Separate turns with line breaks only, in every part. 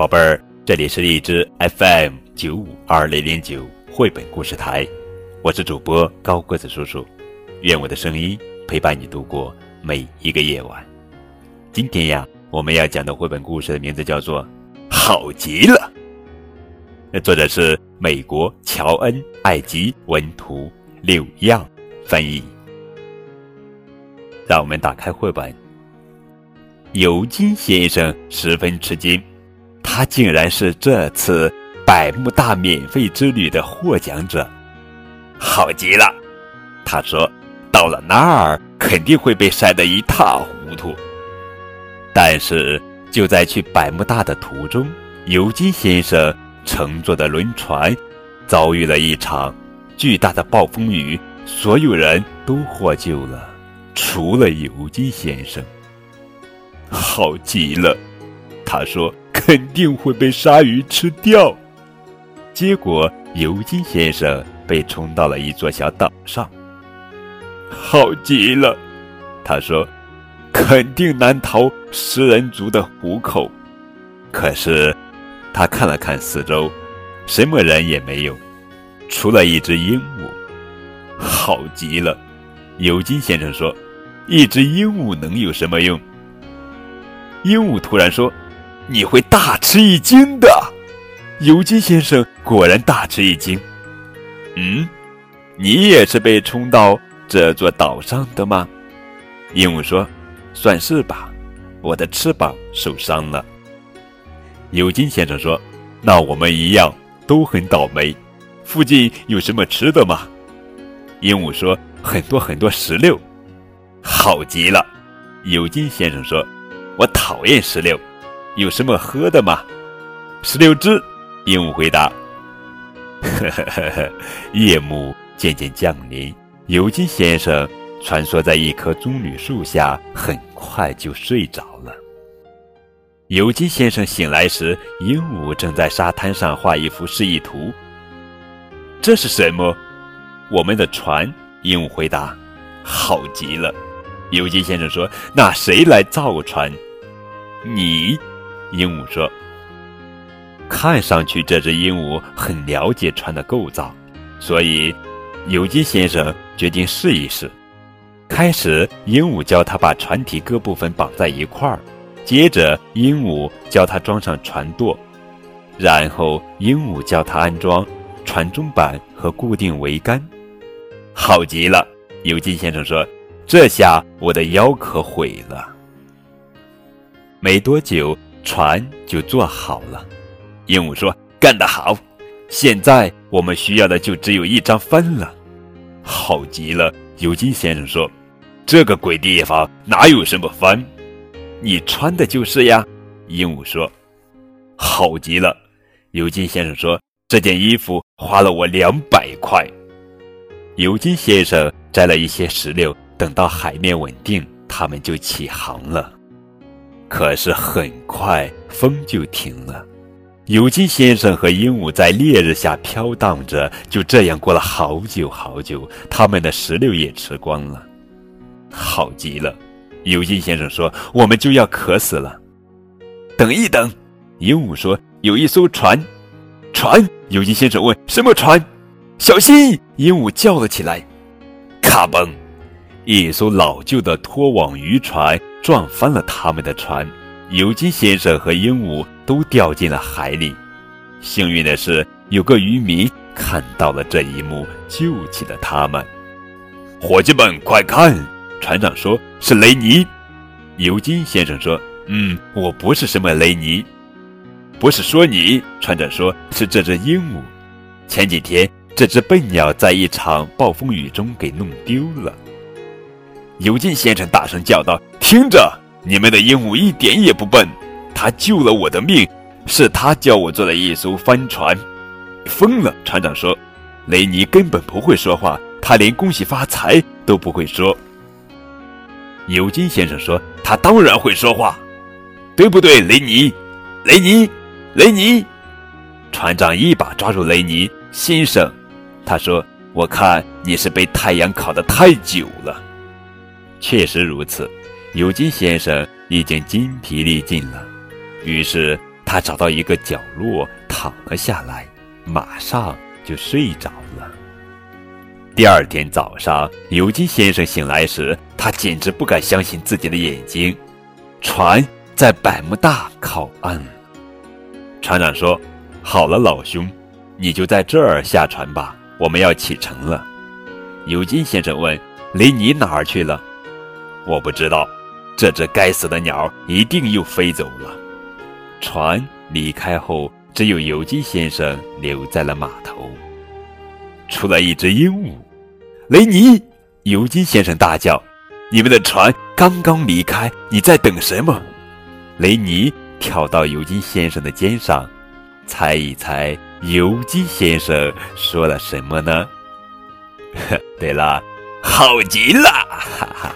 宝贝儿，这里是荔枝 FM 九五二零零九绘本故事台，我是主播高个子叔叔，愿我的声音陪伴你度过每一个夜晚。今天呀，我们要讲的绘本故事的名字叫做《好极了》，那作者是美国乔恩·艾吉文图，柳样翻译。让我们打开绘本。尤金先生十分吃惊，他竟然是这次百慕大免费之旅的获奖者，好极了！他说：“到了那儿肯定会被晒得一塌糊涂。”但是就在去百慕大的途中，尤金先生乘坐的轮船遭遇了一场巨大的暴风雨，所有人都获救了，除了尤金先生。好极了，他说肯定会被鲨鱼吃掉。结果尤金先生被冲到了一座小岛上。好极了，他说肯定难逃食人族的虎口。可是他看了看四周，什么人也没有，除了一只鹦鹉。好极了，尤金先生说，一只鹦鹉能有什么用？鹦鹉突然说：“你会大吃一惊的。”尤金先生果然大吃一惊。嗯，你也是被冲到这座岛上的吗？鹦鹉说：“算是吧，我的翅膀受伤了。”尤金先生说：“那我们一样都很倒霉。附近有什么吃的吗？”鹦鹉说：“很多很多石榴。”好极了，尤金先生说。我讨厌石榴，有什么喝的吗？石榴汁。鹦鹉回答。呵呵呵呵。夜幕渐渐降临，尤金先生穿梭在一棵棕榈树下，很快就睡着了。尤金先生醒来时，鹦鹉正在沙滩上画一幅示意图。这是什么？我们的船。鹦鹉回答。好极了。尤金先生说：“那谁来造船？”你，鹦鹉说：“看上去这只鹦鹉很了解船的构造，所以尤金先生决定试一试。开始，鹦鹉教他把船体各部分绑在一块儿，接着鹦鹉教他装上船舵，然后鹦鹉教他安装船中板和固定桅杆。好极了，尤金先生说：‘这下我的腰可毁了。’”没多久，船就做好了。鹦鹉说：“干得好！现在我们需要的就只有一张帆了。”好极了，尤金先生说：“这个鬼地方哪有什么帆？你穿的就是呀。”鹦鹉说：“好极了，尤金先生说：“这件衣服花了我两百块。”尤金先生摘了一些石榴，等到海面稳定，他们就起航了。可是很快风就停了，尤金先生和鹦鹉在烈日下飘荡着，就这样过了好久好久。他们的石榴也吃光了，好极了。尤金先生说：“我们就要渴死了。”等一等，鹦鹉说：“有一艘船。”船？尤金先生问：“什么船？”小心！鹦鹉叫了起来。咔嘣！一艘老旧的拖网渔船撞翻了他们的船，尤金先生和鹦鹉都掉进了海里。幸运的是，有个渔民看到了这一幕，救起了他们。伙计们，快看！船长说：“是雷尼。”尤金先生说：“嗯，我不是什么雷尼，不是说你。”船长说：“是这只鹦鹉。前几天，这只笨鸟在一场暴风雨中给弄丢了。”尤金先生大声叫道：“听着，你们的鹦鹉一点也不笨，它救了我的命，是他教我做了一艘帆船。”疯了，船长说：“雷尼根本不会说话，他连恭喜发财都不会说。”尤金先生说：“他当然会说话，对不对，雷尼？雷尼，雷尼！”船长一把抓住雷尼先生，他说：“我看你是被太阳烤得太久了。”确实如此，尤金先生已经筋疲力尽了，于是他找到一个角落躺了下来，马上就睡着了。第二天早上，尤金先生醒来时，他简直不敢相信自己的眼睛，船在百慕大靠岸。船长说：“好了，老兄，你就在这儿下船吧，我们要启程了。”尤金先生问：“雷尼哪儿去了？”“我不知道，这只该死的鸟一定又飞走了。”船离开后，只有尤金先生留在了码头。出来一只鹦鹉，雷尼！尤金先生大叫：“你们的船刚刚离开，你在等什么？”雷尼跳到尤金先生的肩上，猜一猜，尤金先生说了什么呢？对了，好极了！哈哈。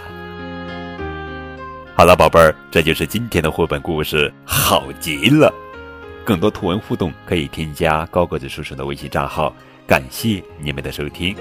好了，宝贝儿，这就是今天的绘本故事，好极了。更多图文互动可以添加高个子叔叔的微信账号。感谢你们的收听。